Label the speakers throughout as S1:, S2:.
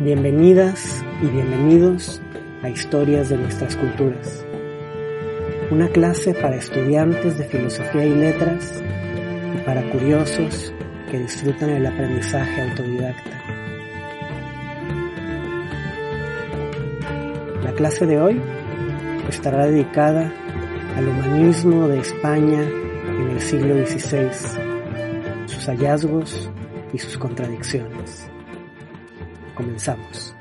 S1: Bienvenidas y bienvenidos a Historias de nuestras culturas. Una clase para estudiantes de filosofía y letras y para curiosos que disfrutan el aprendizaje autodidacta. La clase de hoy estará dedicada al humanismo de España en el siglo XVI, sus hallazgos y sus contradicciones. Comenzamos.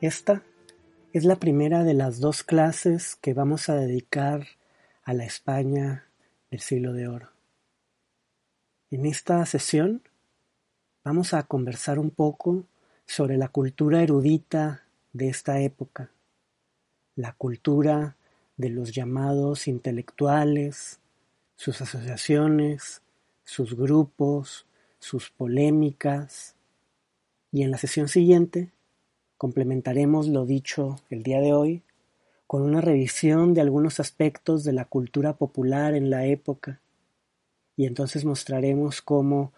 S1: Esta es la primera de las dos clases que vamos a dedicar a la España del siglo de oro. En esta sesión vamos a conversar un poco sobre la cultura erudita de esta época, la cultura de los llamados intelectuales, sus asociaciones, sus grupos, sus polémicas, y en la sesión siguiente complementaremos lo dicho el día de hoy con una revisión de algunos aspectos de la cultura popular en la época, y entonces mostraremos cómo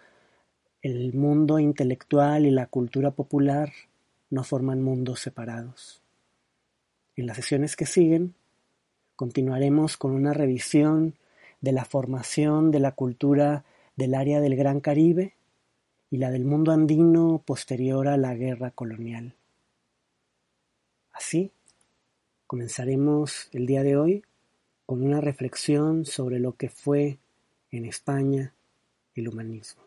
S1: el mundo intelectual y la cultura popular no forman mundos separados. En las sesiones que siguen, continuaremos con una revisión de la formación de la cultura del área del Gran Caribe y la del mundo andino posterior a la guerra colonial. Así, comenzaremos el día de hoy con una reflexión sobre lo que fue en España el humanismo.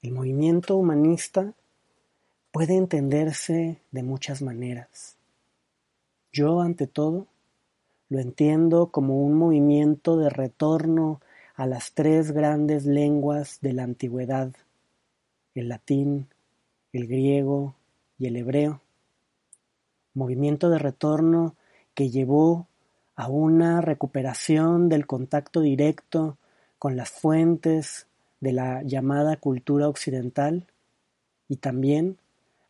S1: El movimiento humanista puede entenderse de muchas maneras. Yo, ante todo, lo entiendo como un movimiento de retorno a las tres grandes lenguas de la antigüedad, el latín, el griego y el hebreo. Movimiento de retorno que llevó a una recuperación del contacto directo con las fuentes de la llamada cultura occidental y también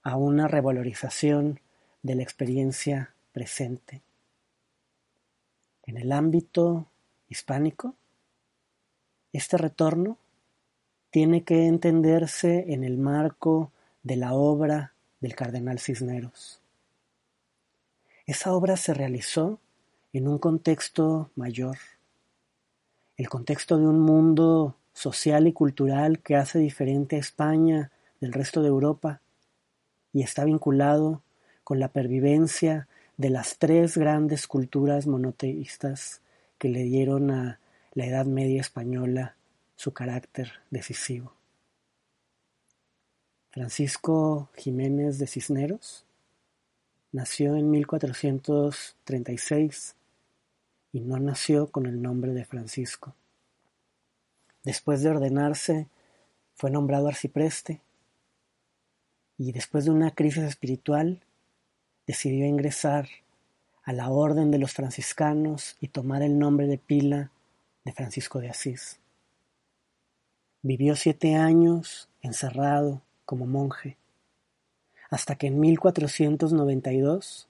S1: a una revalorización de la experiencia presente. En el ámbito hispánico, este retorno tiene que entenderse en el marco de la obra del cardenal Cisneros. Esa obra se realizó en un contexto mayor, el contexto de un mundo social y cultural que hace diferente a España del resto de Europa y está vinculado con la pervivencia de las tres grandes culturas monoteístas que le dieron a la Edad Media española su carácter decisivo. Francisco Jiménez de Cisneros nació en 1436 y no nació con el nombre de Francisco. Después de ordenarse, fue nombrado arcipreste y después de una crisis espiritual decidió ingresar a la orden de los franciscanos y tomar el nombre de pila de Francisco de Asís. Vivió siete años encerrado como monje, hasta que en 1492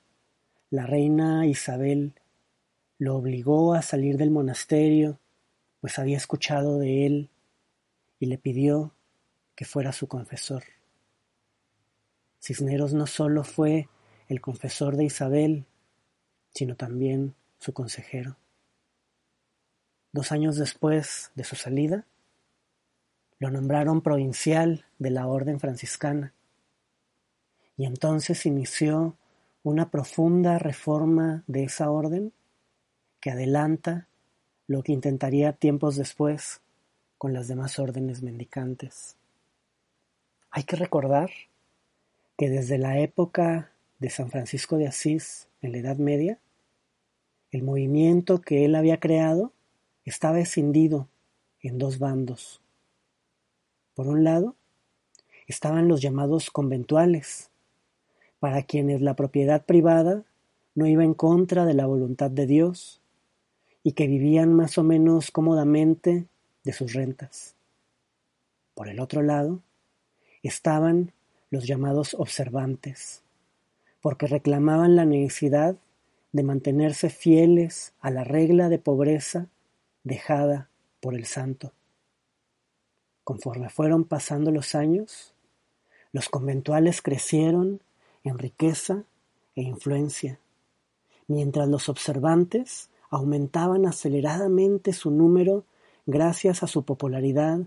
S1: la reina Isabel lo obligó a salir del monasterio, pues había escuchado de él y le pidió que fuera su confesor. Cisneros no solo fue el confesor de Isabel, sino también su consejero. Dos años después de su salida, lo nombraron provincial de la orden franciscana, y entonces inició una profunda reforma de esa orden que adelanta lo que intentaría tiempos después con las demás órdenes mendicantes. Hay que recordar que desde la época de San Francisco de Asís en la Edad Media, el movimiento que él había creado estaba escindido en dos bandos. Por un lado, estaban los llamados conventuales, para quienes la propiedad privada no iba en contra de la voluntad de Dios y que vivían más o menos cómodamente de sus rentas. Por el otro lado, estaban los llamados observantes, porque reclamaban la necesidad de mantenerse fieles a la regla de pobreza dejada por el santo. Conforme fueron pasando los años, los conventuales crecieron en riqueza e influencia, mientras los observantes aumentaban aceleradamente su número gracias a su popularidad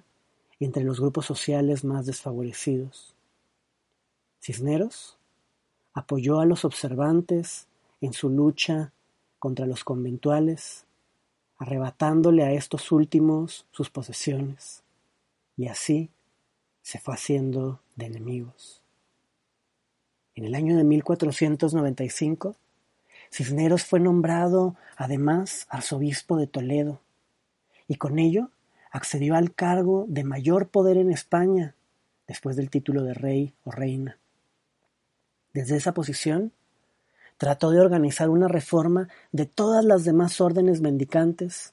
S1: entre los grupos sociales más desfavorecidos. Cisneros apoyó a los observantes en su lucha contra los conventuales, arrebatándole a estos últimos sus posesiones, y así se fue haciendo de enemigos. En el año de 1495, Cisneros fue nombrado además arzobispo de Toledo, y con ello accedió al cargo de mayor poder en España, después del título de rey o reina. Desde esa posición, trató de organizar una reforma de todas las demás órdenes mendicantes,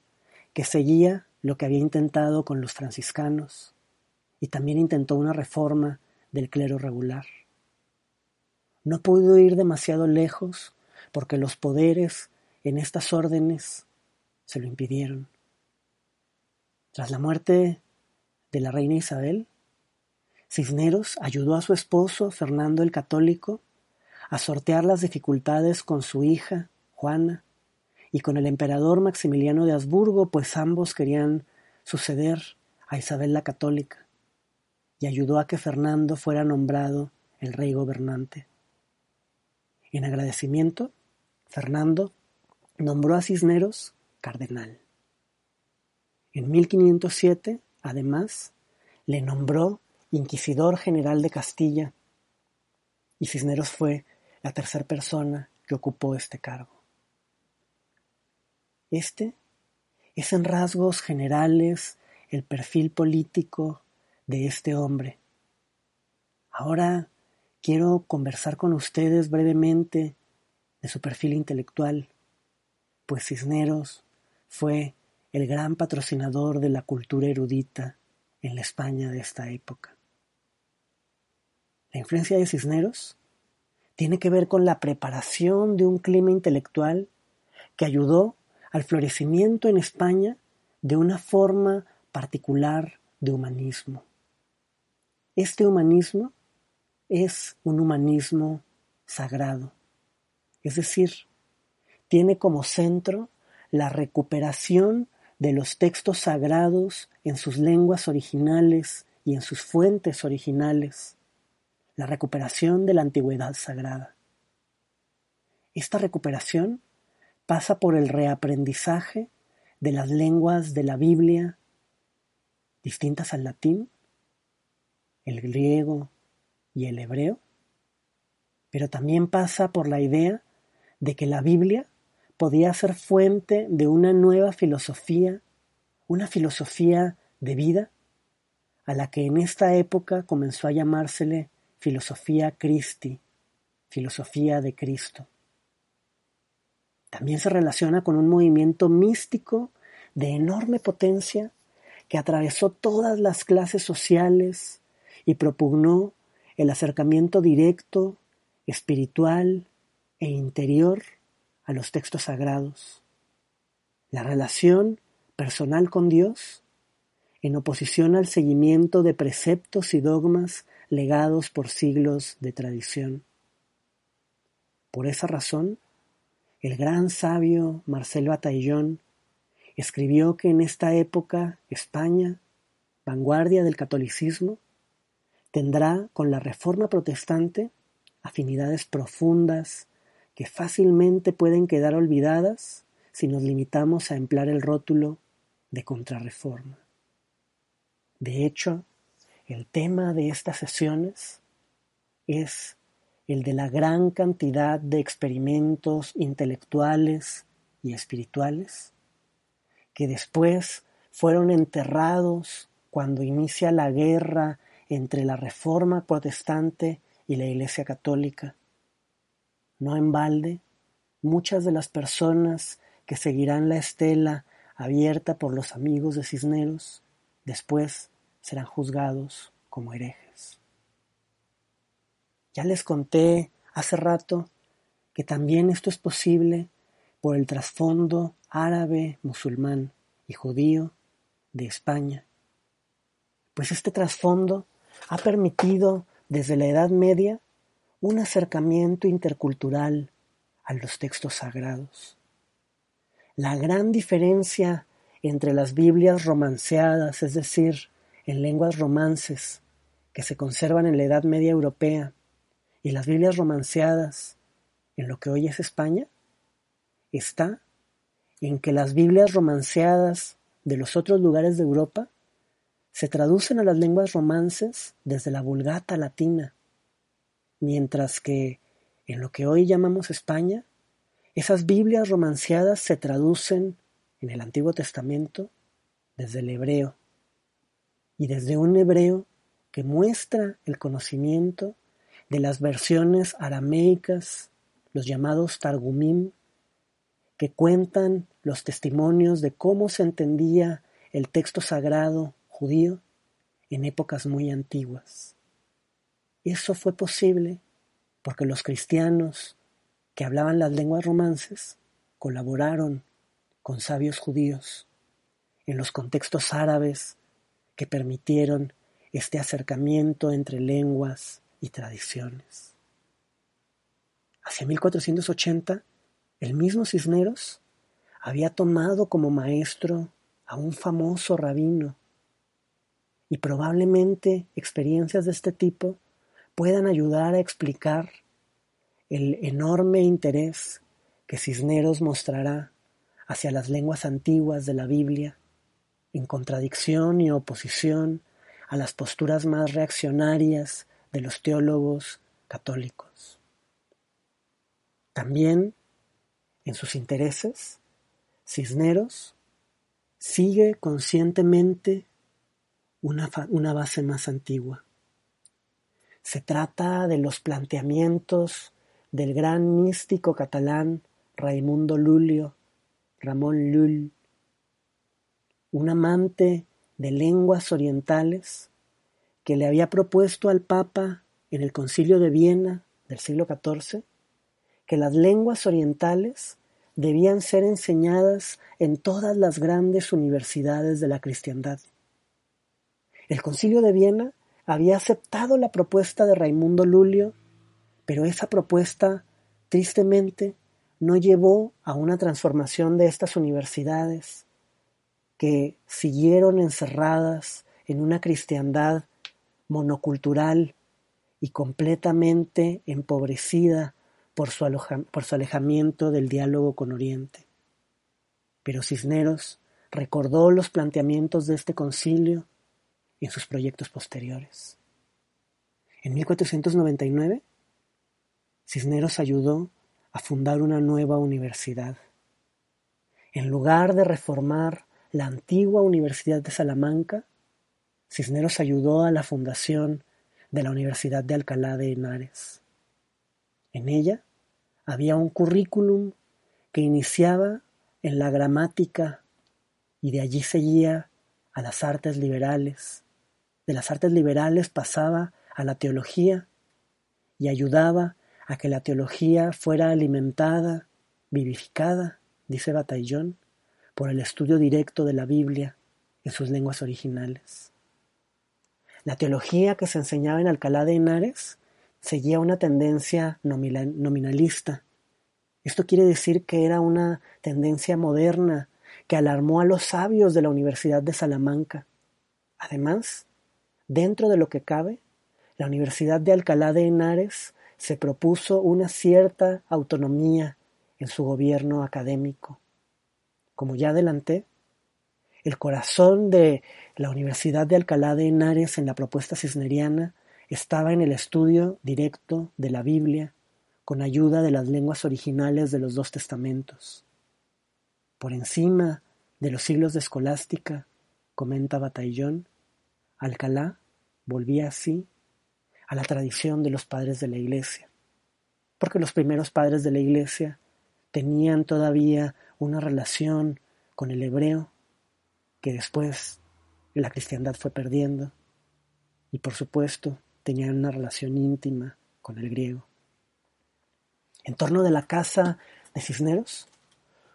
S1: que seguía lo que había intentado con los franciscanos, y también intentó una reforma del clero regular. No pudo ir demasiado lejos porque los poderes en estas órdenes se lo impidieron. Tras la muerte de la reina Isabel, Cisneros ayudó a su esposo, Fernando el Católico, a sortear las dificultades con su hija, Juana, y con el emperador Maximiliano de Habsburgo, pues ambos querían suceder a Isabel la Católica, y ayudó a que Fernando fuera nombrado el rey gobernante. En agradecimiento, Fernando nombró a Cisneros cardenal. En 1507, además, le nombró inquisidor general de Castilla y Cisneros fue la tercera persona que ocupó este cargo. Este es en rasgos generales el perfil político de este hombre. Ahora quiero conversar con ustedes brevemente de su perfil intelectual, pues Cisneros fue el gran patrocinador de la cultura erudita en la España de esta época. La influencia de Cisneros tiene que ver con la preparación de un clima intelectual que ayudó al florecimiento en España de una forma particular de humanismo. Este humanismo es un humanismo sagrado, es decir, tiene como centro la recuperación de los textos sagrados en sus lenguas originales y en sus fuentes originales, la recuperación de la antigüedad sagrada. Esta recuperación pasa por el reaprendizaje de las lenguas de la Biblia distintas al latín, el griego, y el hebreo, pero también pasa por la idea de que la Biblia podía ser fuente de una nueva filosofía, una filosofía de vida, a la que en esta época comenzó a llamársele filosofía Christi, filosofía de Cristo. También se relaciona con un movimiento místico de enorme potencia que atravesó todas las clases sociales y propugnó el acercamiento directo, espiritual e interior a los textos sagrados, la relación personal con Dios en oposición al seguimiento de preceptos y dogmas legados por siglos de tradición. Por esa razón, el gran sabio Marcelo Ataillón escribió que en esta época España, vanguardia del catolicismo, tendrá con la Reforma protestante afinidades profundas que fácilmente pueden quedar olvidadas si nos limitamos a emplear el rótulo de contrarreforma. De hecho, el tema de estas sesiones es el de la gran cantidad de experimentos intelectuales y espirituales que después fueron enterrados cuando inicia la guerra entre la Reforma protestante y la Iglesia católica. No en balde, muchas de las personas que seguirán la estela abierta por los amigos de Cisneros después serán juzgados como herejes. Ya les conté hace rato que también esto es posible por el trasfondo árabe, musulmán y judío de España, pues este trasfondo ha permitido desde la Edad Media un acercamiento intercultural a los textos sagrados. La gran diferencia entre las Biblias romanceadas, es decir, en lenguas romances, que se conservan en la Edad Media Europea, y las Biblias romanceadas en lo que hoy es España, está en que las Biblias romanceadas de los otros lugares de Europa se traducen a las lenguas romances desde la vulgata latina, mientras que en lo que hoy llamamos España, esas Biblias romanceadas se traducen en el Antiguo Testamento desde el hebreo, y desde un hebreo que muestra el conocimiento de las versiones arameicas, los llamados Targumim, que cuentan los testimonios de cómo se entendía el texto sagrado judío en épocas muy antiguas. Eso fue posible porque los cristianos que hablaban las lenguas romances colaboraron con sabios judíos en los contextos árabes que permitieron este acercamiento entre lenguas y tradiciones. Hacia 1480, el mismo Cisneros había tomado como maestro a un famoso rabino y probablemente experiencias de este tipo puedan ayudar a explicar el enorme interés que Cisneros mostrará hacia las lenguas antiguas de la Biblia, en contradicción y oposición a las posturas más reaccionarias de los teólogos católicos. También, en sus intereses, Cisneros sigue conscientemente una, una base más antigua. Se trata de los planteamientos del gran místico catalán Raimundo Lulio, Ramón Lull, un amante de lenguas orientales que le había propuesto al Papa en el Concilio de Viena del siglo XIV que las lenguas orientales debían ser enseñadas en todas las grandes universidades de la cristiandad. El Concilio de Viena había aceptado la propuesta de Raimundo Lulio, pero esa propuesta, tristemente, no llevó a una transformación de estas universidades, que siguieron encerradas en una cristiandad monocultural y completamente empobrecida por su, alejamiento del diálogo con Oriente. Pero Cisneros recordó los planteamientos de este concilio en sus proyectos posteriores. En 1499, Cisneros ayudó a fundar una nueva universidad. En lugar de reformar la antigua Universidad de Salamanca, Cisneros ayudó a la fundación de la Universidad de Alcalá de Henares. En ella había un currículum que iniciaba en la gramática y de allí seguía a las artes liberales. De las artes liberales pasaba a la teología y ayudaba a que la teología fuera alimentada, vivificada, dice Batallón, por el estudio directo de la Biblia en sus lenguas originales. La teología que se enseñaba en Alcalá de Henares seguía una tendencia nominalista. Esto quiere decir que era una tendencia moderna que alarmó a los sabios de la Universidad de Salamanca. Además, dentro de lo que cabe, la Universidad de Alcalá de Henares se propuso una cierta autonomía en su gobierno académico. Como ya adelanté, el corazón de la Universidad de Alcalá de Henares en la propuesta cisneriana estaba en el estudio directo de la Biblia con ayuda de las lenguas originales de los dos testamentos. Por encima de los siglos de escolástica, comenta Batallón, Alcalá volvía así a la tradición de los padres de la Iglesia, porque los primeros padres de la Iglesia tenían todavía una relación con el hebreo que después la cristiandad fue perdiendo y por supuesto tenían una relación íntima con el griego. En torno de la casa de Cisneros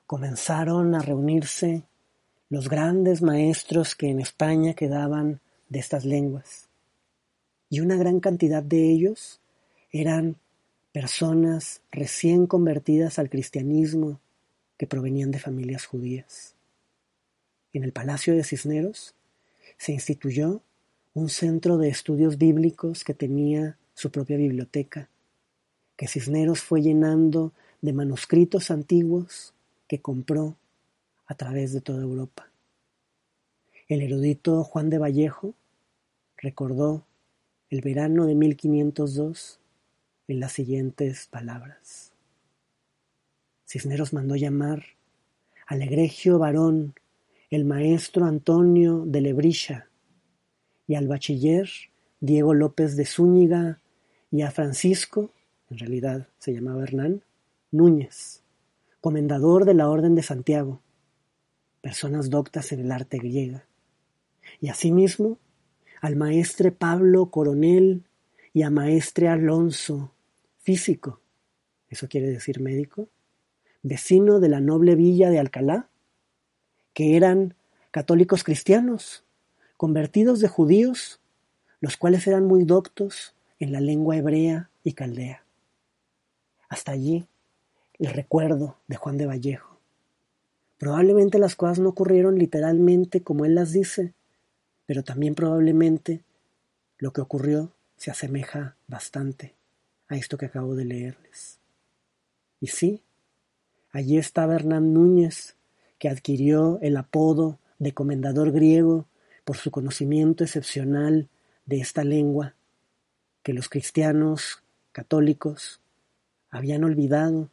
S1: comenzaron a reunirse los grandes maestros que en España quedaban de estas lenguas. Y una gran cantidad de ellos eran personas recién convertidas al cristianismo que provenían de familias judías. En el Palacio de Cisneros se instituyó un centro de estudios bíblicos que tenía su propia biblioteca, que Cisneros fue llenando de manuscritos antiguos que compró a través de toda Europa. El erudito Juan de Vallejo recordó el verano de 1502 en las siguientes palabras. Cisneros mandó llamar al egregio varón, el maestro Antonio de Lebrisha, y al bachiller Diego López de Zúñiga, y a Francisco, en realidad se llamaba Hernán, Núñez, comendador de la Orden de Santiago, personas doctas en el arte griega, y asimismo al maestre Pablo Coronel y a maestre Alonso, físico, eso quiere decir médico, vecino de la noble villa de Alcalá, que eran católicos cristianos, convertidos de judíos, los cuales eran muy doctos en la lengua hebrea y caldea. Hasta allí el recuerdo de Juan de Vallejo. Probablemente las cosas no ocurrieron literalmente como él las dice, pero también probablemente lo que ocurrió se asemeja bastante a esto que acabo de leerles. Y sí, allí estaba Hernán Núñez, que adquirió el apodo de comendador griego por su conocimiento excepcional de esta lengua que los cristianos católicos habían olvidado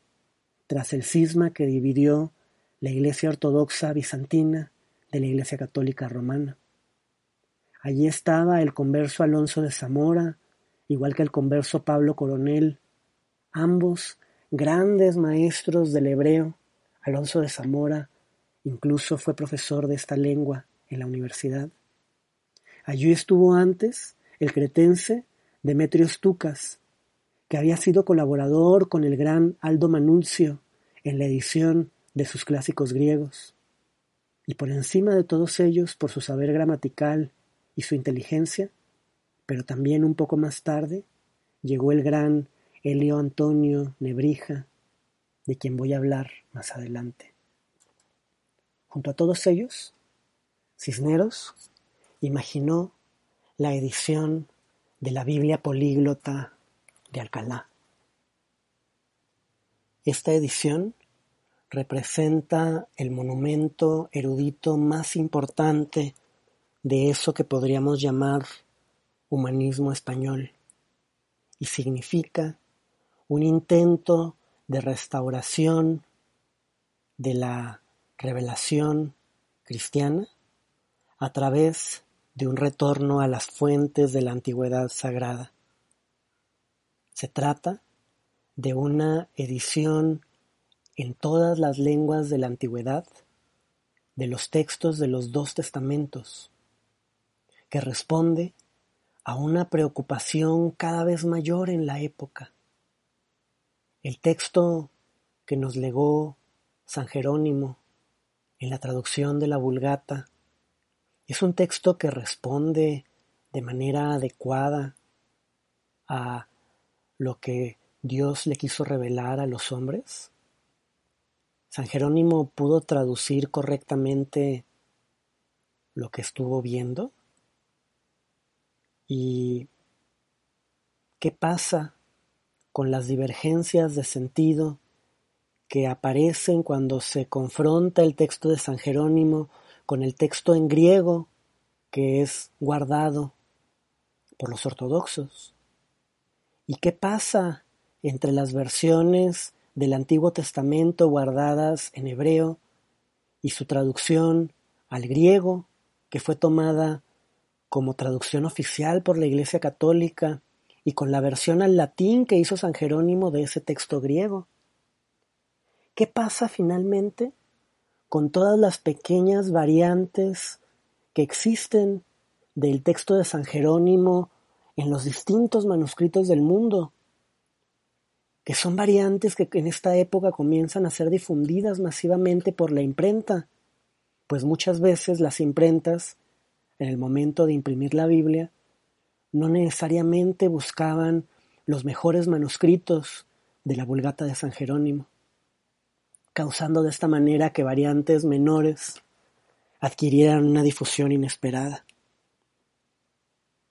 S1: tras el cisma que dividió la Iglesia Ortodoxa bizantina de la Iglesia Católica Romana. Allí estaba el converso Alonso de Zamora, igual que el converso Pablo Coronel, ambos grandes maestros del hebreo. Alonso de Zamora incluso fue profesor de esta lengua en la universidad. Allí estuvo antes el cretense Demetrios Tucas, que había sido colaborador con el gran Aldo Manuncio en la edición de sus clásicos griegos. Y por encima de todos ellos, por su saber gramatical y su inteligencia, pero también un poco más tarde llegó el gran Helio Antonio Nebrija, de quien voy a hablar más adelante. Junto a todos ellos, Cisneros imaginó la edición de la Biblia políglota de Alcalá. Esta edición representa el monumento erudito más importante de eso que podríamos llamar humanismo español y significa un intento de restauración de la revelación cristiana a través de un retorno a las fuentes de la antigüedad sagrada. Se trata de una edición en todas las lenguas de la antigüedad de los textos de los dos testamentos, que responde a una preocupación cada vez mayor en la época. El texto que nos legó San Jerónimo en la traducción de la Vulgata es un texto que responde de manera adecuada a lo que Dios le quiso revelar a los hombres. San Jerónimo pudo traducir correctamente lo que estuvo viendo. ¿Y qué pasa con las divergencias de sentido que aparecen cuando se confronta el texto de San Jerónimo con el texto en griego que es guardado por los ortodoxos? ¿Y qué pasa entre las versiones del Antiguo Testamento guardadas en hebreo y su traducción al griego, que fue tomada como traducción oficial por la Iglesia Católica y con la versión al latín que hizo San Jerónimo de ese texto griego. ¿Qué pasa finalmente con todas las pequeñas variantes que existen del texto de San Jerónimo en los distintos manuscritos del mundo? que son variantes que en esta época comienzan a ser difundidas masivamente por la imprenta, pues muchas veces las imprentas, en el momento de imprimir la Biblia, no necesariamente buscaban los mejores manuscritos de la Vulgata de San Jerónimo, causando de esta manera que variantes menores adquirieran una difusión inesperada.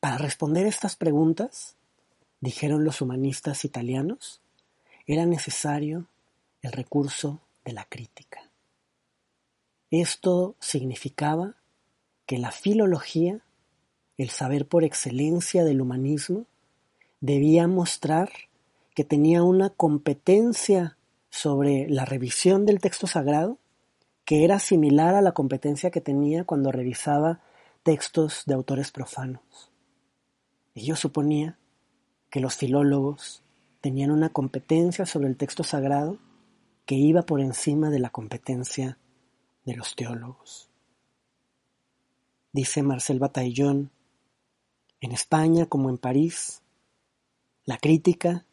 S1: Para responder estas preguntas, dijeron los humanistas italianos, era necesario el recurso de la crítica. Esto significaba que la filología, el saber por excelencia del humanismo, debía mostrar que tenía una competencia sobre la revisión del texto sagrado que era similar a la competencia que tenía cuando revisaba textos de autores profanos. Y yo suponía que los filólogos tenían una competencia sobre el texto sagrado que iba por encima de la competencia de los teólogos. Dice Marcel Bataillon, en España como en París, la crítica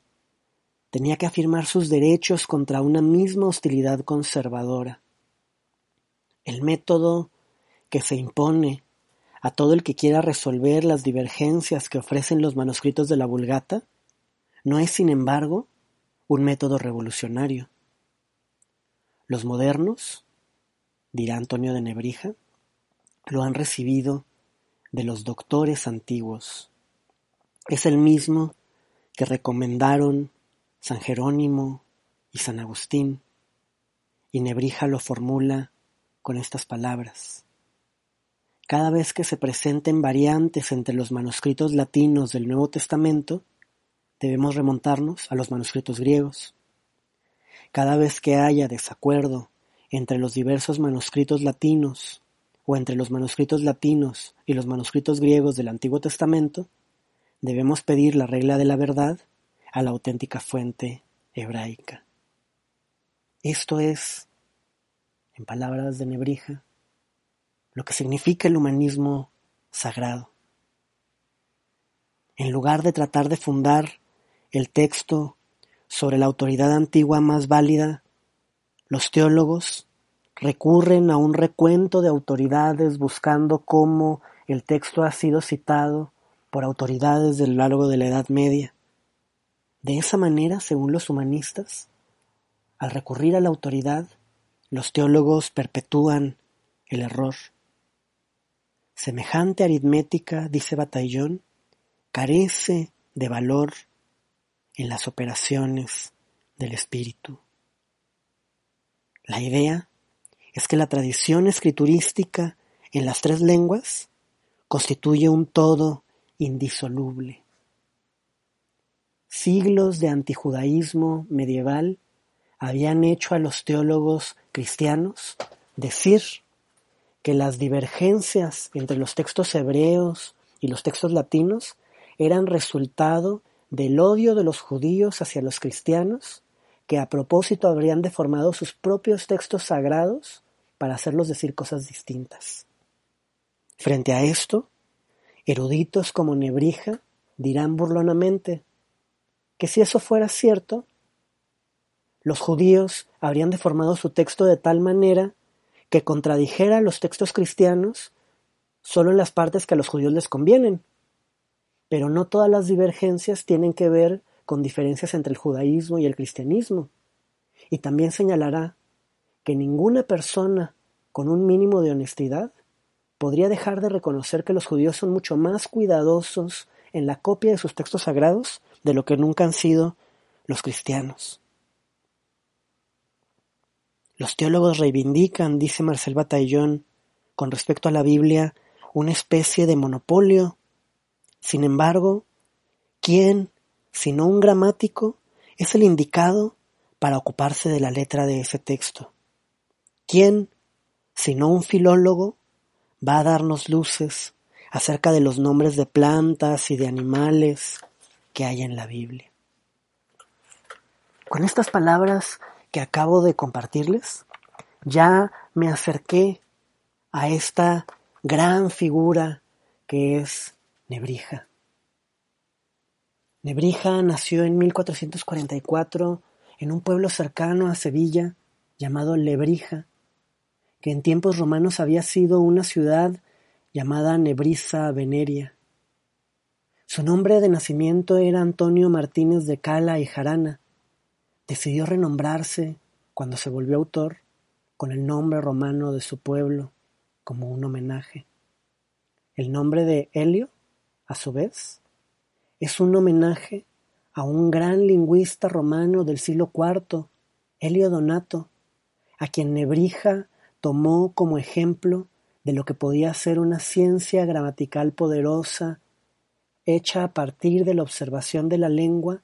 S1: tenía que afirmar sus derechos contra una misma hostilidad conservadora. El método que se impone a todo el que quiera resolver las divergencias que ofrecen los manuscritos de la Vulgata no es, sin embargo, un método revolucionario. Los modernos, dirá Antonio de Nebrija, lo han recibido de los doctores antiguos. Es el mismo que recomendaron San Jerónimo y San Agustín, y Nebrija lo formula con estas palabras. Cada vez que se presenten variantes entre los manuscritos latinos del Nuevo Testamento, debemos remontarnos a los manuscritos griegos. Cada vez que haya desacuerdo entre los diversos manuscritos latinos o entre los manuscritos latinos y los manuscritos griegos del Antiguo Testamento, debemos pedir la regla de la verdad a la auténtica fuente hebraica. Esto es, en palabras de Nebrija, lo que significa el humanismo sagrado. En lugar de tratar de fundar el texto sobre la autoridad antigua más válida, los teólogos recurren a un recuento de autoridades buscando cómo el texto ha sido citado por autoridades del largo de la Edad Media. De esa manera, según los humanistas, al recurrir a la autoridad, los teólogos perpetúan el error. Semejante aritmética, dice Batallón, carece de valor en las operaciones del espíritu. La idea es que la tradición escriturística en las tres lenguas constituye un todo indisoluble. Siglos de antijudaísmo medieval habían hecho a los teólogos cristianos decir que las divergencias entre los textos hebreos y los textos latinos eran resultado del odio de los judíos hacia los cristianos, que a propósito habrían deformado sus propios textos sagrados para hacerlos decir cosas distintas. Frente a esto, eruditos como Nebrija dirán burlonamente que si eso fuera cierto, los judíos habrían deformado su texto de tal manera que contradijera los textos cristianos solo en las partes que a los judíos les convienen, pero no todas las divergencias tienen que ver con diferencias entre el judaísmo y el cristianismo. Y también señalará que ninguna persona con un mínimo de honestidad podría dejar de reconocer que los judíos son mucho más cuidadosos en la copia de sus textos sagrados de lo que nunca han sido los cristianos. Los teólogos reivindican, dice Marcel Batallón, con respecto a la Biblia, una especie de monopolio sin embargo, ¿quién, sino un gramático, es el indicado para ocuparse de la letra de ese texto? ¿Quién, sino un filólogo, va a darnos luces acerca de los nombres de plantas y de animales que hay en la Biblia? Con estas palabras que acabo de compartirles, ya me acerqué a esta gran figura que es Nebrija. Nebrija nació en 1444 en un pueblo cercano a Sevilla llamado Lebrija, que en tiempos romanos había sido una ciudad llamada Nebrisa Veneria. Su nombre de nacimiento era Antonio Martínez de Cala y Jarana. Decidió renombrarse, cuando se volvió autor, con el nombre romano de su pueblo, como un homenaje. El nombre de Helio, a su vez, es un homenaje a un gran lingüista romano del siglo IV, Helio Donato, a quien Nebrija tomó como ejemplo de lo que podía ser una ciencia gramatical poderosa, hecha a partir de la observación de la lengua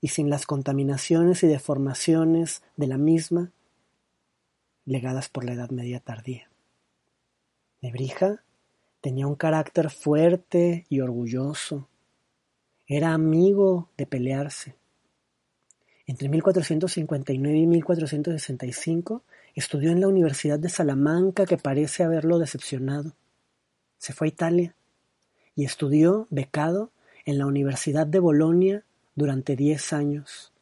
S1: y sin las contaminaciones y deformaciones de la misma legadas por la Edad Media tardía. Nebrija tenía un carácter fuerte y orgulloso, era amigo de pelearse. Entre 1459 y 1465 estudió en la Universidad de Salamanca que parece haberlo decepcionado. Se fue a Italia y estudió becado en la Universidad de Bolonia durante diez años,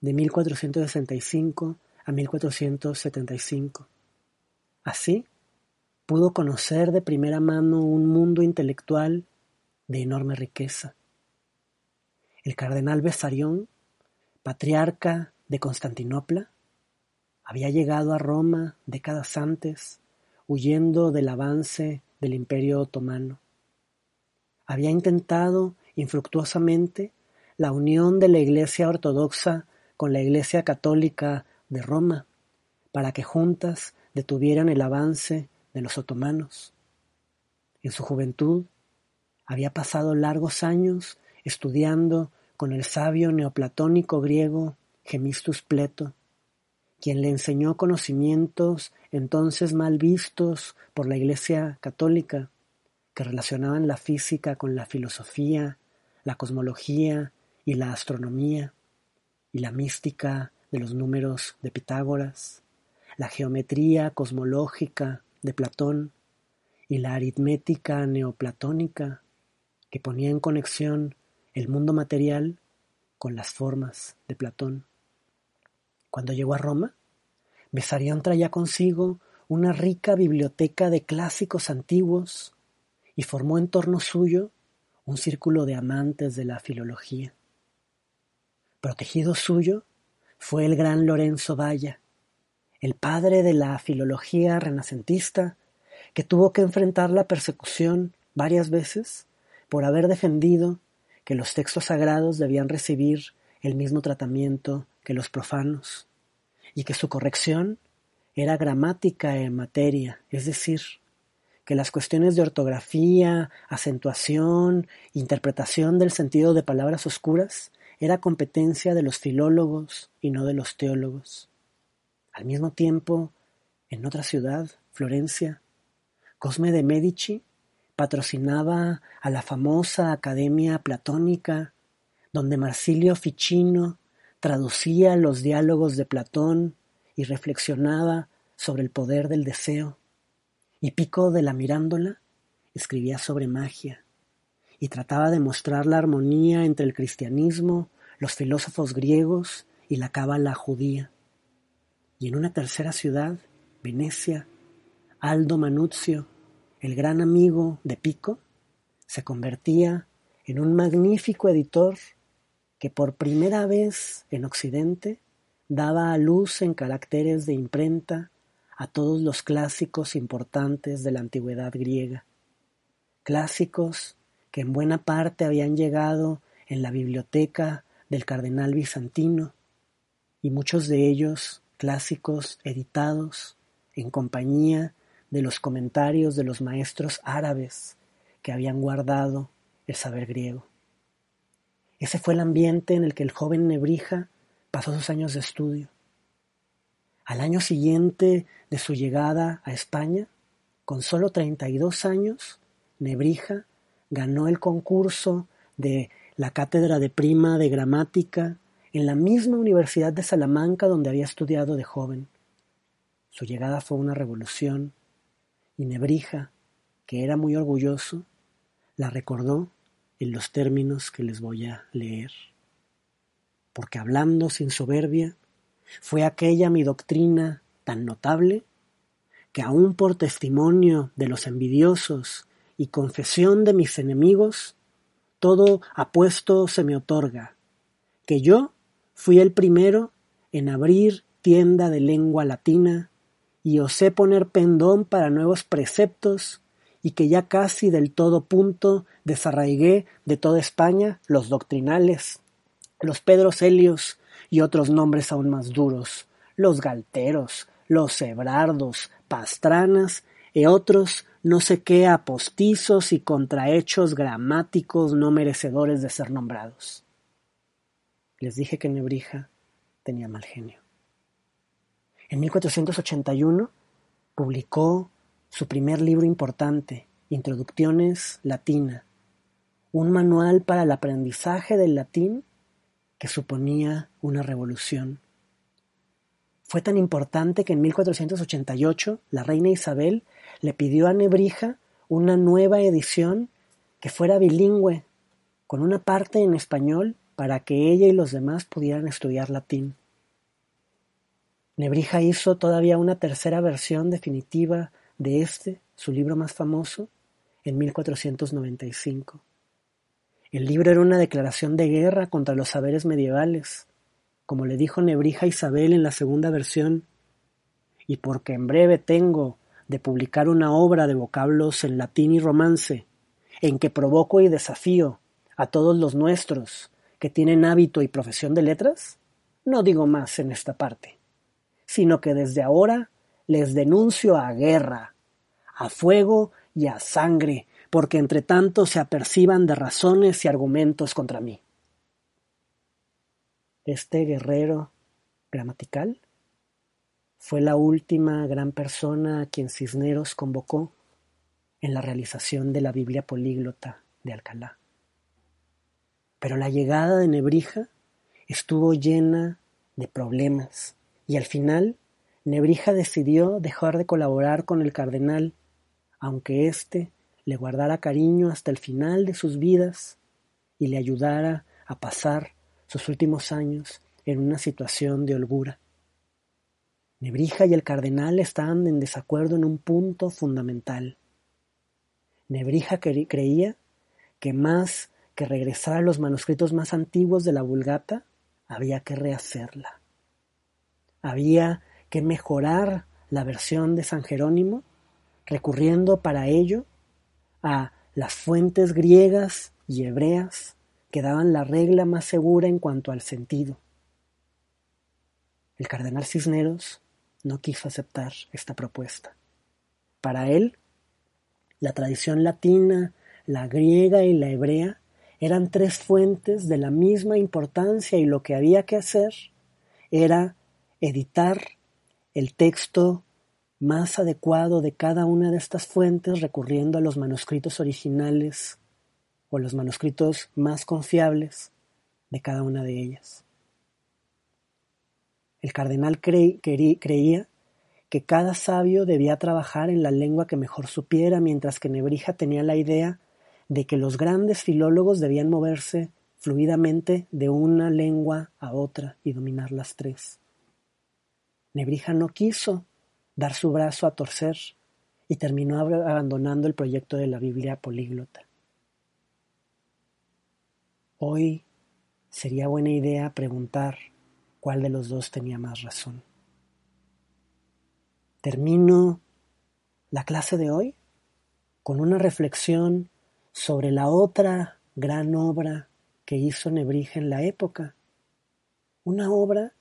S1: de 1465 a 1475. Así, pudo conocer de primera mano un mundo intelectual de enorme riqueza. El cardenal Besarión, patriarca de Constantinopla, había llegado a Roma décadas antes, huyendo del avance del Imperio otomano. Había intentado infructuosamente la unión de la Iglesia ortodoxa con la Iglesia católica de Roma, para que juntas detuvieran el avance de los otomanos. En su juventud había pasado largos años estudiando con el sabio neoplatónico griego Gemistus Pleto, quien le enseñó conocimientos entonces mal vistos por la Iglesia católica, que relacionaban la física con la filosofía, la cosmología y la astronomía, y la mística de los números de Pitágoras, la geometría cosmológica de Platón y la aritmética neoplatónica que ponía en conexión el mundo material con las formas de Platón. Cuando llegó a Roma, Besarión traía consigo una rica biblioteca de clásicos antiguos y formó en torno suyo un círculo de amantes de la filología. Protegido suyo fue el gran Lorenzo Valla, el padre de la filología renacentista, que tuvo que enfrentar la persecución varias veces por haber defendido que los textos sagrados debían recibir el mismo tratamiento que los profanos, y que su corrección era gramática en materia, es decir, que las cuestiones de ortografía, acentuación, interpretación del sentido de palabras oscuras era competencia de los filólogos y no de los teólogos. Al mismo tiempo, en otra ciudad, Florencia, Cosme de Medici patrocinaba a la famosa Academia Platónica, donde Marsilio Ficino traducía los diálogos de Platón y reflexionaba sobre el poder del deseo, y Pico de la Mirándola escribía sobre magia, y trataba de mostrar la armonía entre el cristianismo, los filósofos griegos y la cábala judía. Y en una tercera ciudad, Venecia, Aldo Manuzio el gran amigo de Pico, se convertía en un magnífico editor que por primera vez en Occidente daba a luz en caracteres de imprenta a todos los clásicos importantes de la antigüedad griega. Clásicos que en buena parte habían llegado en la biblioteca del cardenal bizantino, y muchos de ellos clásicos editados en compañía de los comentarios de los maestros árabes que habían guardado el saber griego. Ese fue el ambiente en el que el joven Nebrija pasó sus años de estudio. Al año siguiente de su llegada a España, con solo 32 años, Nebrija ganó el concurso de la cátedra de prima de gramática en la misma Universidad de Salamanca donde había estudiado de joven. Su llegada fue una revolución y Nebrija, que era muy orgulloso, la recordó en los términos que les voy a leer. Porque hablando sin soberbia, fue aquella mi doctrina tan notable que aun por testimonio de los envidiosos y confesión de mis enemigos, todo apuesto se me otorga, que yo fui el primero en abrir tienda de lengua latina y osé poner pendón para nuevos preceptos y que ya casi del todo punto desarraigué de toda España los doctrinales, los Pedros Helios y otros nombres aún más duros, los Galteros, los Ebrardos, Pastranas y otros no sé qué apostizos y contrahechos gramáticos no merecedores de ser nombrados. Les dije que Nebrija tenía mal genio. En 1481 publicó su primer libro importante, Introducciones Latina, un manual para el aprendizaje del latín que suponía una revolución. Fue tan importante que en 1488 la reina Isabel le pidió a Nebrija una nueva edición que fuera bilingüe, con una parte en español para que ella y los demás pudieran estudiar latín. Nebrija hizo todavía una tercera versión definitiva de este, su libro más famoso, en 1495. El libro era una declaración de guerra contra los saberes medievales, como le dijo Nebrija Isabel en la segunda versión, y porque en breve tengo de publicar una obra de vocablos en latín y romance, en que provoco y desafío a todos los nuestros que tienen hábito y profesión de letras, no digo más en esta parte, sino que desde ahora les denuncio a guerra, a fuego y a sangre, porque entre tanto se aperciban de razones y argumentos contra mí. Este guerrero gramatical fue la última gran persona a quien Cisneros convocó en la realización de la Biblia políglota de Alcalá. Pero la llegada de Nebrija estuvo llena de problemas y al final Nebrija decidió dejar de colaborar con el cardenal, aunque éste le guardara cariño hasta el final de sus vidas y le ayudara a pasar sus últimos años en una situación de holgura. Nebrija y el cardenal estaban en desacuerdo en un punto fundamental. Nebrija creía que más que regresar a los manuscritos más antiguos de la Vulgata, había que rehacerla. Había que mejorar la versión de San Jerónimo, recurriendo para ello a las fuentes griegas y hebreas que daban la regla más segura en cuanto al sentido. El cardenal Cisneros no quiso aceptar esta propuesta. Para él, la tradición latina, la griega y la hebrea eran tres fuentes de la misma importancia y lo que había que hacer era editar el texto más adecuado de cada una de estas fuentes recurriendo a los manuscritos originales o los manuscritos más confiables de cada una de ellas. El cardenal creía que cada sabio debía trabajar en la lengua que mejor supiera, mientras que Nebrija tenía la idea de que los grandes filólogos debían moverse fluidamente de una lengua a otra y dominar las tres. Nebrija no quiso dar su brazo a torcer y terminó abandonando el proyecto de la Biblia políglota. Hoy sería buena idea preguntar cuál de los dos tenía más razón. Termino la clase de hoy con una reflexión sobre la otra gran obra que hizo Nebrija en la época. Una obra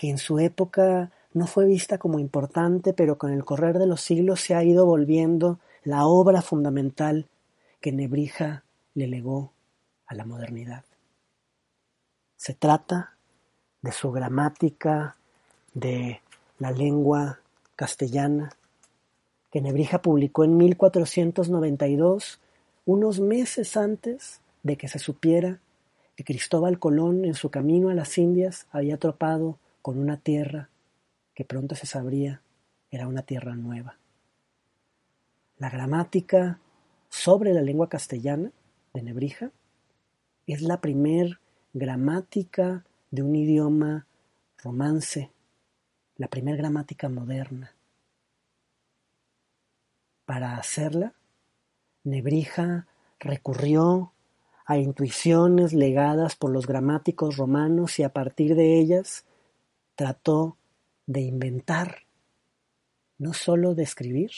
S1: que en su época no fue vista como importante, pero con el correr de los siglos se ha ido volviendo la obra fundamental que Nebrija le legó a la modernidad. Se trata de su gramática de la lengua castellana, que Nebrija publicó en 1492, unos meses antes de que se supiera que Cristóbal Colón en su camino a las Indias había tropado con una tierra que pronto se sabría era una tierra nueva. La gramática sobre la lengua castellana de Nebrija es la primer gramática de un idioma romance, la primer gramática moderna. Para hacerla, Nebrija recurrió a intuiciones legadas por los gramáticos romanos y a partir de ellas trató de inventar, no solo de escribir,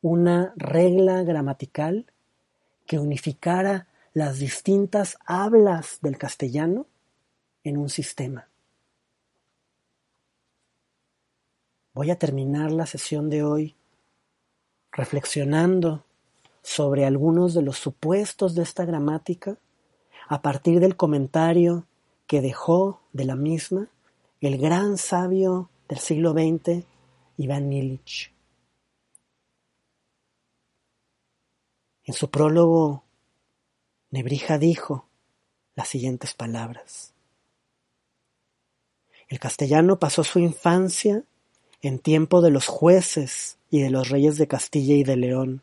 S1: una regla gramatical que unificara las distintas hablas del castellano en un sistema. Voy a terminar la sesión de hoy reflexionando sobre algunos de los supuestos de esta gramática a partir del comentario que dejó de la misma el gran sabio del siglo XX, Iván Illich. En su prólogo, Nebrija dijo las siguientes palabras. El castellano pasó su infancia en tiempo de los jueces y de los reyes de Castilla y de León.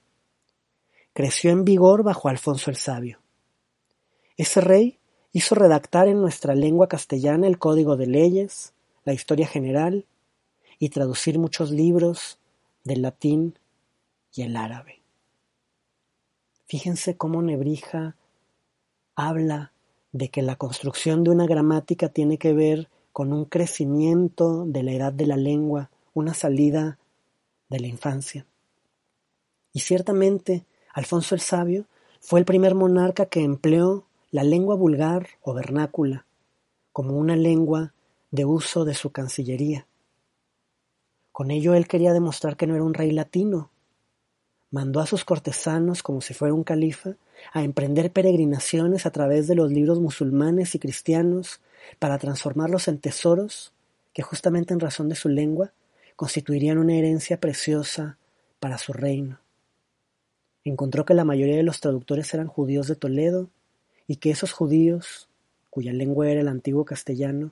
S1: Creció en vigor bajo Alfonso el Sabio. Ese rey hizo redactar en nuestra lengua castellana el código de leyes, la historia general y traducir muchos libros del latín y el árabe. Fíjense cómo Nebrija habla de que la construcción de una gramática tiene que ver con un crecimiento de la edad de la lengua, una salida de la infancia. Y ciertamente Alfonso el Sabio fue el primer monarca que empleó la lengua vulgar o vernácula como una lengua de uso de su cancillería. Con ello él quería demostrar que no era un rey latino. Mandó a sus cortesanos, como si fuera un califa, a emprender peregrinaciones a través de los libros musulmanes y cristianos para transformarlos en tesoros que justamente en razón de su lengua constituirían una herencia preciosa para su reino. Encontró que la mayoría de los traductores eran judíos de Toledo y que esos judíos, cuya lengua era el antiguo castellano,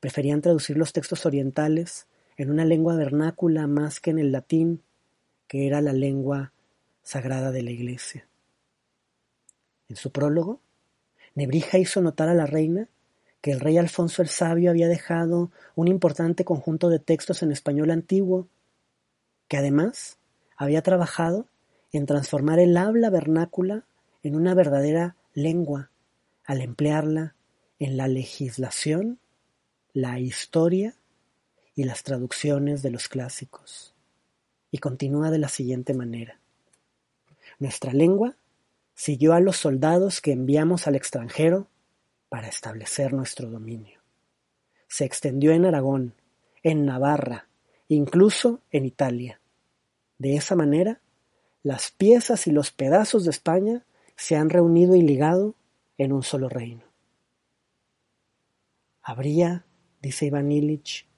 S1: preferían traducir los textos orientales en una lengua vernácula más que en el latín, que era la lengua sagrada de la Iglesia. En su prólogo, Nebrija hizo notar a la reina que el rey Alfonso el Sabio había dejado un importante conjunto de textos en español antiguo, que además había trabajado en transformar el habla vernácula en una verdadera lengua, al emplearla en la legislación, la historia y las traducciones de los clásicos. Y continúa de la siguiente manera. Nuestra lengua siguió a los soldados que enviamos al extranjero para establecer nuestro dominio. Se extendió en Aragón, en Navarra, incluso en Italia. De esa manera, las piezas y los pedazos de España se han reunido y ligado en un solo reino. Habría, dice Iván Illich,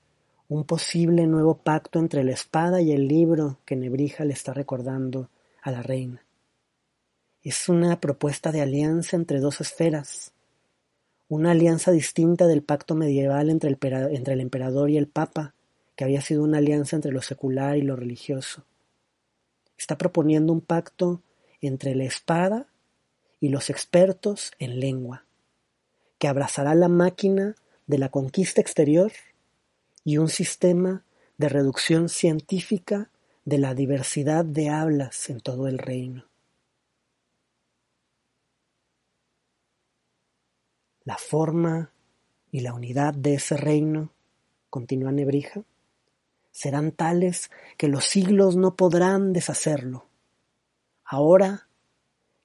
S1: un posible nuevo pacto entre la espada y el libro que Nebrija le está recordando a la reina. Es una propuesta de alianza entre dos esferas, una alianza distinta del pacto medieval entre el, entre el emperador y el papa, que había sido una alianza entre lo secular y lo religioso. Está proponiendo un pacto entre la espada y los expertos en lengua, que abrazará la máquina de la conquista exterior y un sistema de reducción científica de la diversidad de hablas en todo el reino. La forma y la unidad de ese reino, continúa Nebrija, serán tales que los siglos no podrán deshacerlo. Ahora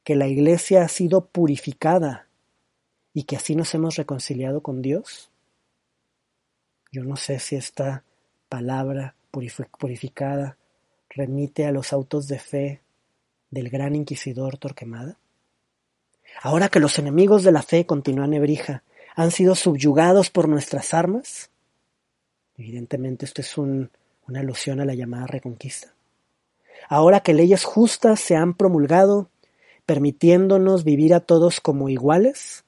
S1: que la Iglesia ha sido purificada y que así nos hemos reconciliado con Dios, yo no sé si esta palabra purificada remite a los autos de fe del gran inquisidor Torquemada. Ahora que los enemigos de la fe, continúa Nebrija, han sido subyugados por nuestras armas, evidentemente esto es una alusión a la llamada reconquista. Ahora que leyes justas se han promulgado, permitiéndonos vivir a todos como iguales,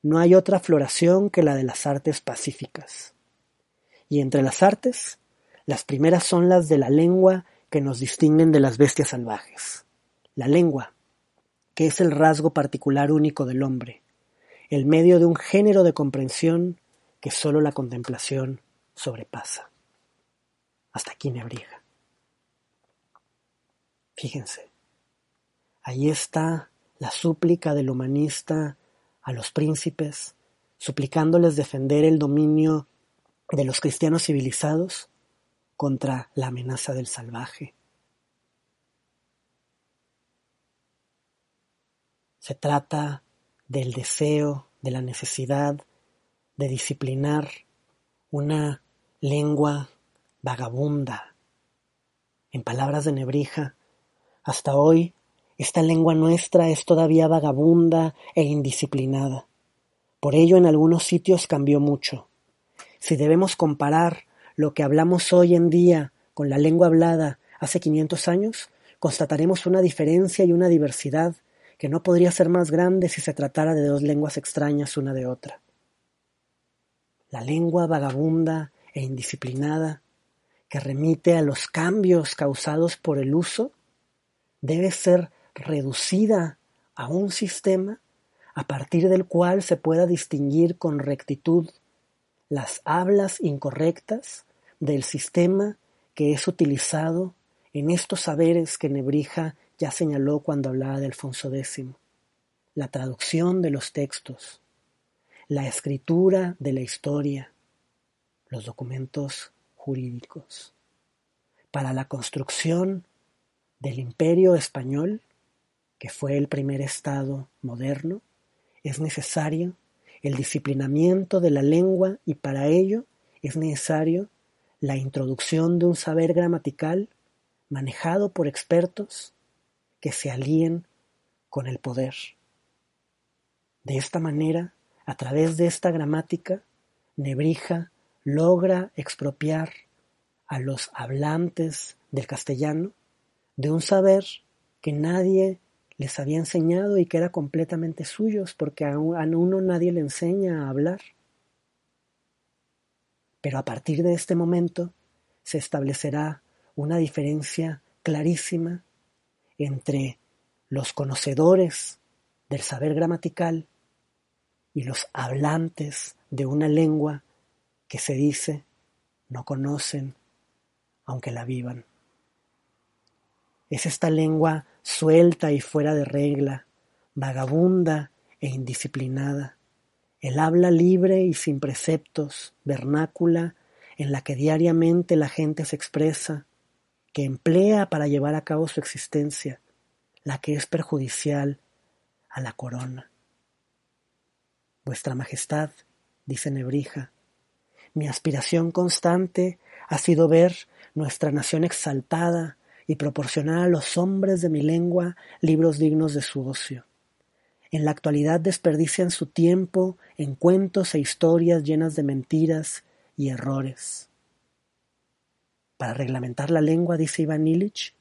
S1: no hay otra floración que la de las artes pacíficas. Y entre las artes, las primeras son las de la lengua que nos distinguen de las bestias salvajes. La lengua, que es el rasgo particular único del hombre, el medio de un género de comprensión que sólo la contemplación sobrepasa. Hasta aquí Nebrija. Fíjense, ahí está la súplica del humanista a los príncipes, suplicándoles defender el dominio de los cristianos civilizados contra la amenaza del salvaje. Se trata del deseo, de la necesidad de disciplinar una lengua vagabunda. En palabras de Nebrija, hasta hoy esta lengua nuestra es todavía vagabunda e indisciplinada. Por ello en algunos sitios cambió mucho. Si debemos comparar lo que hablamos hoy en día con la lengua hablada hace 500 años, constataremos una diferencia y una diversidad que no podría ser más grande si se tratara de dos lenguas extrañas una de otra. La lengua vagabunda e indisciplinada, que remite a los cambios causados por el uso, debe ser reducida a un sistema a partir del cual se pueda distinguir con rectitud las hablas incorrectas del sistema que es utilizado en estos saberes que Nebrija ya señaló cuando hablaba de Alfonso X, la traducción de los textos, la escritura de la historia, los documentos jurídicos. Para la construcción del imperio español, que fue el primer Estado moderno, es necesario el disciplinamiento de la lengua y para ello es necesario la introducción de un saber gramatical manejado por expertos que se alíen con el poder. De esta manera, a través de esta gramática, Nebrija logra expropiar a los hablantes del castellano de un saber que nadie les había enseñado y que era completamente suyos, porque a uno nadie le enseña a hablar. Pero a partir de este momento se establecerá una diferencia clarísima entre los conocedores del saber gramatical y los hablantes de una lengua que se dice no conocen aunque la vivan. Es esta lengua suelta y fuera de regla, vagabunda e indisciplinada, el habla libre y sin preceptos, vernácula, en la que diariamente la gente se expresa, que emplea para llevar a cabo su existencia, la que es perjudicial a la corona. Vuestra Majestad, dice Nebrija, mi aspiración constante ha sido ver nuestra nación exaltada y proporcionar a los hombres de mi lengua libros dignos de su ocio. En la actualidad desperdician su tiempo en cuentos e historias llenas de mentiras y errores. Para reglamentar la lengua, dice Iván Illich,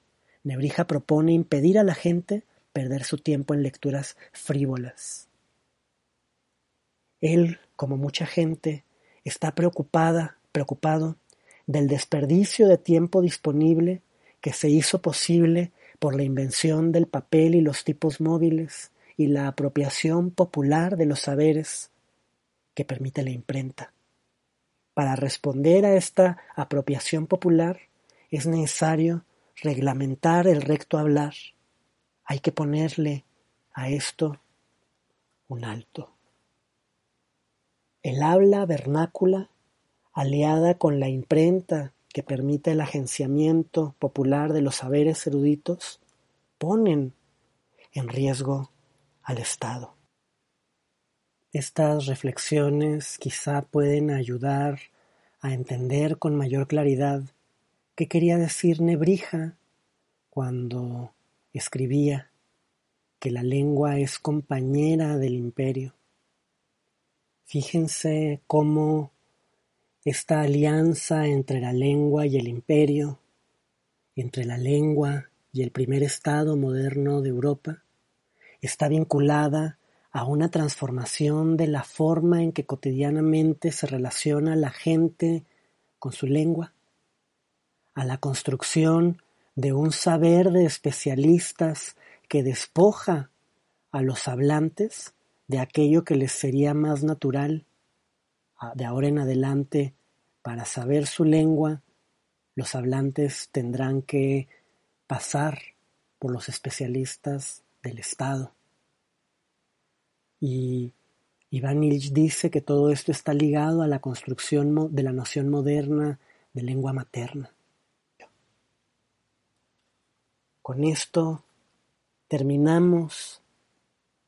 S1: Nebrija propone impedir a la gente perder su tiempo en lecturas frívolas. Él, como mucha gente, está preocupada, preocupado del desperdicio de tiempo disponible que se hizo posible por la invención del papel y los tipos móviles y la apropiación popular de los saberes que permite la imprenta. Para responder a esta apropiación popular es necesario reglamentar el recto hablar. Hay que ponerle a esto un alto. El habla vernácula, aliada con la imprenta que permite el agenciamiento popular de los saberes eruditos, ponen en riesgo al Estado. Estas reflexiones quizá pueden ayudar a entender con mayor claridad qué quería decir Nebrija cuando escribía que la lengua es compañera del imperio. Fíjense cómo esta alianza entre la lengua y el imperio, entre la lengua y el primer Estado moderno de Europa, está vinculada a una transformación de la forma en que cotidianamente se relaciona la gente con su lengua, a la construcción de un saber de especialistas que despoja a los hablantes de aquello que les sería más natural de ahora en adelante para saber su lengua, los hablantes tendrán que pasar por los especialistas del Estado. Y Iván Illich dice que todo esto está ligado a la construcción de la noción moderna de lengua materna. Con esto terminamos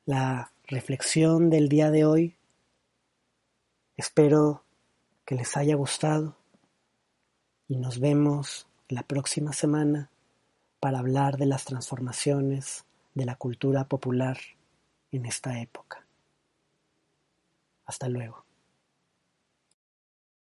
S1: la reflexión del día de hoy. Espero que les haya gustado y nos vemos la próxima semana para hablar de las transformaciones de la cultura popular en esta época. Hasta luego.